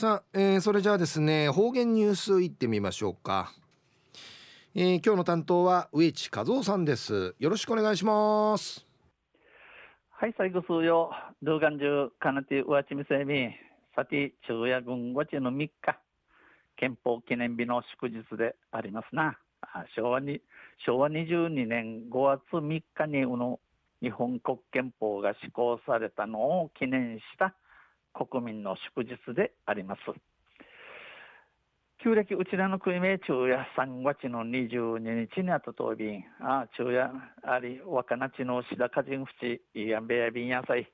さあ、えー、それじゃあですね方言ニュースいってみましょうか、えー、今日の担当は植地和夫さんです。よろしくお願いします。はい最後数曜動画中かなて上地みせみ。さて昼夜軍5月の3日。憲法記念日の祝日でありますな。昭和に昭和22年5月3日にの日本国憲法が施行されたのを記念した国民の祝日であります。旧暦うちらの国名昼夜3月の22日にあたとびん、あ昼夜あり若菜地の志田歌人淵、やんべやびんやさい、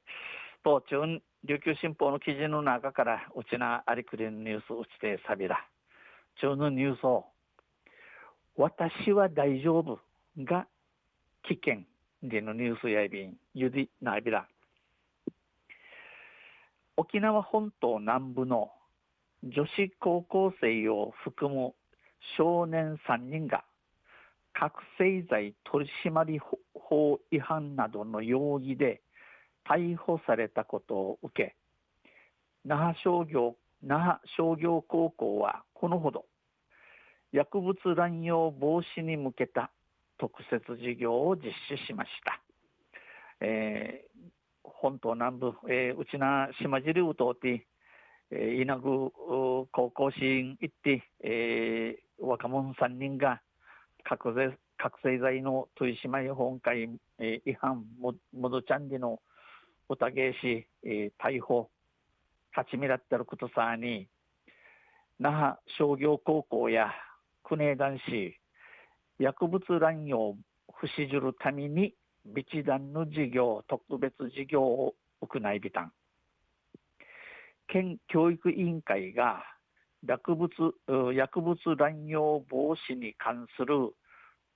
と中琉球新報の記事の中からうちなありくりのニュースうちてさびら。中のニュースを、私は大丈夫が危険でのニュースやいびん、ゆりなびら。沖縄本島南部の女子高校生を含む少年3人が覚醒剤取締法違反などの容疑で逮捕されたことを受け那覇商業那覇商業高校はこのほど薬物乱用防止に向けた特設事業を実施しました、えー、本島南部、えー、うちな島尻を通って、えー、稲具高校シーン行って、えー、若者3人が覚醒覚醒剤の取締役本会、えー、違反ももどちゃんでの疑いし、えー、逮捕立ち見らったることさに那覇商業高校や国枝男子薬物乱用不死じるために一団の事業特別事業を行いびたん県教育委員会が薬物薬物乱用防止に関する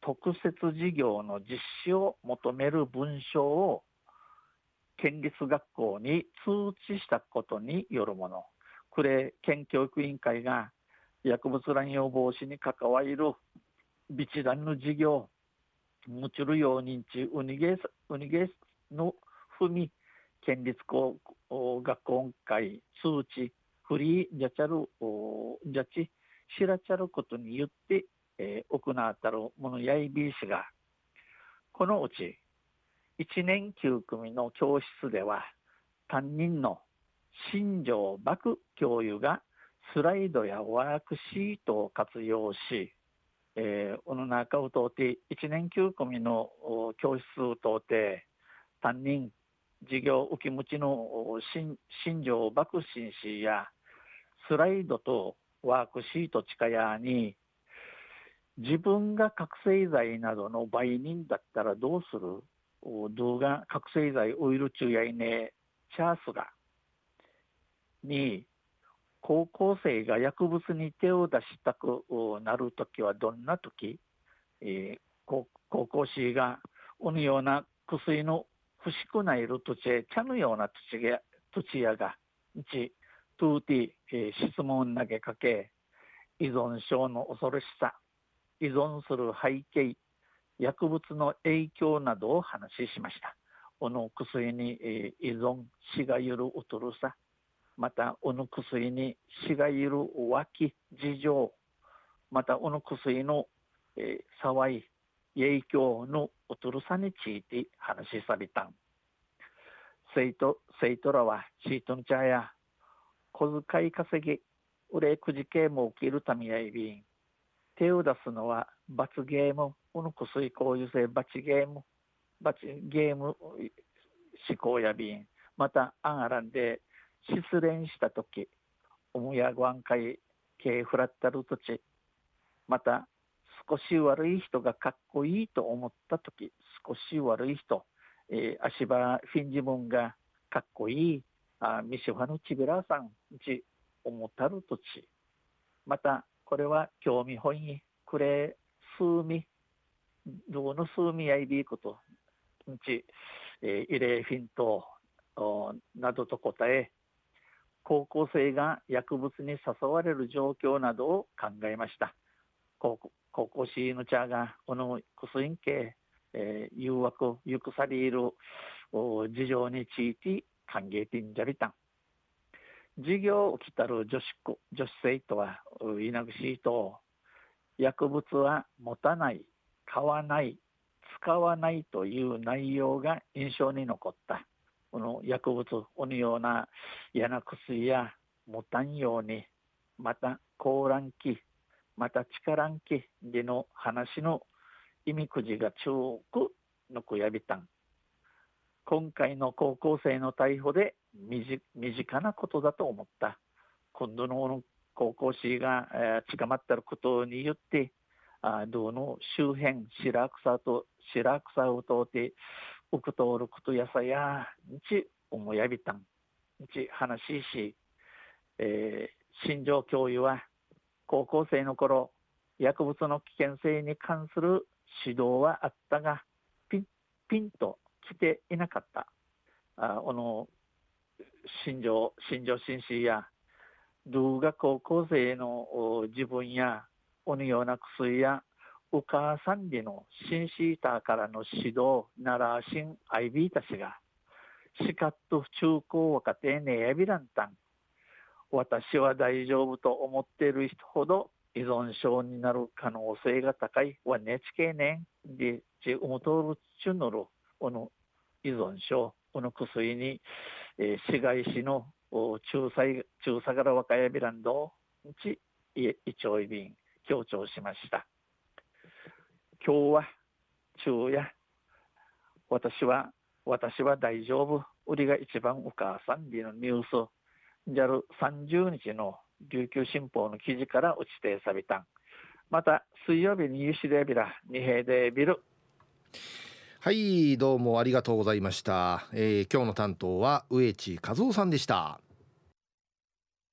特設事業の実施を求める文書を県立学校に通知したことによるもの。これ、県教育委員会が薬物乱用防止に関わる一団の事業むちるようにちうにげうにげのふみ県立高学校会通知フリーじゃちゃるじゃちしらちゃることによって、えー、行ったるものやいびいしがこのうち1年9組の教室では担任の新庄幕教諭がスライドやワークシートを活用しえー、の中を通って1年9組の教室を通って担任事業受け持ちの新庄爆心氏やスライドとワークシート近やに自分が覚醒剤などの売人だったらどうする？動画覚醒剤オイル中やいねチャースがに高校生が薬物に手を出したくなるときはどんなとき、えー、高校生がうぬような薬の欲しくないる土地へ茶のような土地が土地屋がちトゥーティ、えー、質問投げかけ依存症の恐ろしさ依存する背景薬物の影響などを話しました。この薬に、えー、依存しがゆるうとるさまたおの薬に死がいる脇事情またおの薬の、えー、騒い影響のおとるさについて話しさびたん。生徒生徒らはシートンチャや小遣い稼ぎ売れくじ系も起きるためやいびん。手を出すのは罰ゲームおぬくすいこの薬行為性罰ゲーム罰ゲーム思考やびん。またアンアランで失恋した時母やご案会系フラッタル土地また少し悪い人がかっこいいと思った時少し悪い人、えー、足場フィンジモンがかっこいいあミシファのチビラーさんち思ったる土地。またこれは興味本位くれ数味どうの数味やいびいことち、えー、イレフィントなどと答え高校生が薬物に誘われる状況などを考えました。高校生の茶がこの薬系、えー、誘惑ゆくさりいる事情について歓迎てんじゃびたん。授業を来たる女子子女子生徒はいなぐしと薬物は持たない買わない使わないという内容が印象に残った。この薬物このような嫌な薬や持たんようにまた高乱気また力ん気での話の意味くじが中くのくやびたん今回の高校生の逮捕で身近なことだと思った。今度の高校生が、えー、捕まったことによって、あ道の周辺、白草と、白草を通って、うく通ることやさや、にち思いやびたん、にち話しし、えー、心情教諭は、高校生の頃、薬物の危険性に関する指導はあったが、ピンピンと来ていなかった。あこの新庄新庄紳士や動画高校生の自分やおのような薬やお母さんでのシンシーターからの指導ならしんアイビーたちがしかっと中高若手ねやびらんたん。私は大丈夫と思っている人ほど依存症になる可能性が高いわねちけねんでちうむとるちゅのるおの依存症この薬に、えー、市街市の中裁中佐から若谷ビランドち胃腸便強調しました。今日は昼夜私は私は大丈夫。売りが一番お母さんでのニュース。じゃる30日の琉球新報の記事から打ちてさびたん。また水曜日にユシデビラ二平でビル。はいどうもありがとうございました、えー、今日の担当は植地和夫さんでした。